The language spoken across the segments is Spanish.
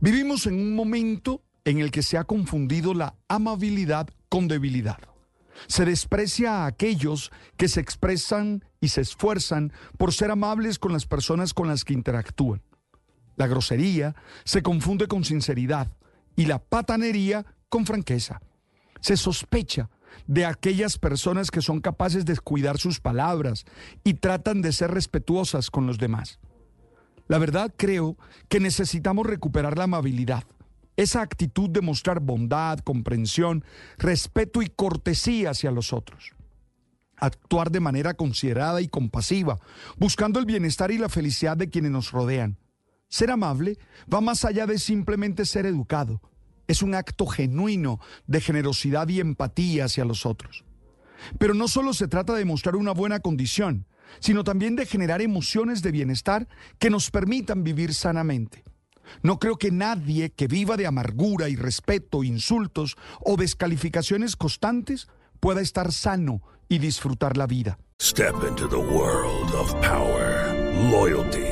Vivimos en un momento en el que se ha confundido la amabilidad con debilidad. Se desprecia a aquellos que se expresan y se esfuerzan por ser amables con las personas con las que interactúan. La grosería se confunde con sinceridad y la patanería con franqueza. Se sospecha de aquellas personas que son capaces de cuidar sus palabras y tratan de ser respetuosas con los demás. La verdad creo que necesitamos recuperar la amabilidad, esa actitud de mostrar bondad, comprensión, respeto y cortesía hacia los otros. Actuar de manera considerada y compasiva, buscando el bienestar y la felicidad de quienes nos rodean. Ser amable va más allá de simplemente ser educado. Es un acto genuino de generosidad y empatía hacia los otros. Pero no solo se trata de mostrar una buena condición, sino también de generar emociones de bienestar que nos permitan vivir sanamente. No creo que nadie que viva de amargura, irrespeto, insultos o descalificaciones constantes pueda estar sano y disfrutar la vida. Step into the world of power, loyalty,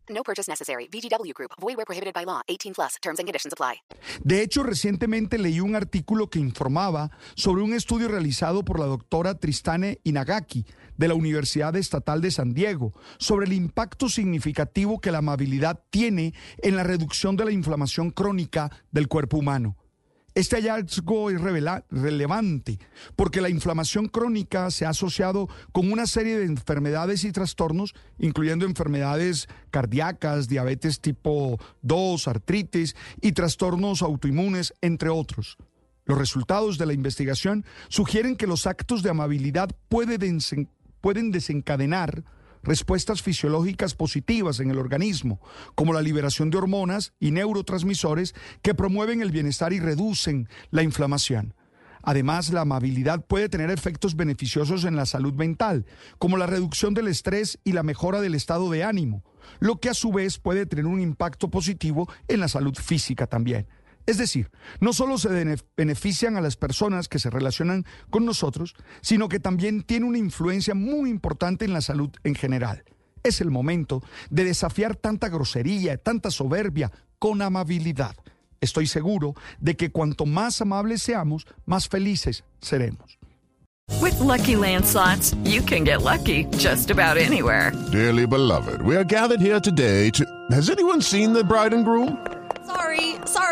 No purchase necessary. VGW Group. Void where prohibited by law. 18 plus. Terms and conditions apply. De hecho, recientemente leí un artículo que informaba sobre un estudio realizado por la doctora Tristane Inagaki de la Universidad Estatal de San Diego sobre el impacto significativo que la amabilidad tiene en la reducción de la inflamación crónica del cuerpo humano. Este hallazgo es relevante porque la inflamación crónica se ha asociado con una serie de enfermedades y trastornos, incluyendo enfermedades cardíacas, diabetes tipo 2, artritis y trastornos autoinmunes, entre otros. Los resultados de la investigación sugieren que los actos de amabilidad pueden desencadenar respuestas fisiológicas positivas en el organismo, como la liberación de hormonas y neurotransmisores que promueven el bienestar y reducen la inflamación. Además, la amabilidad puede tener efectos beneficiosos en la salud mental, como la reducción del estrés y la mejora del estado de ánimo, lo que a su vez puede tener un impacto positivo en la salud física también. Es decir, no solo se bene- benefician a las personas que se relacionan con nosotros, sino que también tiene una influencia muy importante en la salud en general. Es el momento de desafiar tanta grosería, tanta soberbia con amabilidad. Estoy seguro de que cuanto más amables seamos, más felices seremos. With Lucky Land slots, you can get lucky just about anywhere. Dearly beloved, we are gathered here today to. Has anyone seen the bride and groom?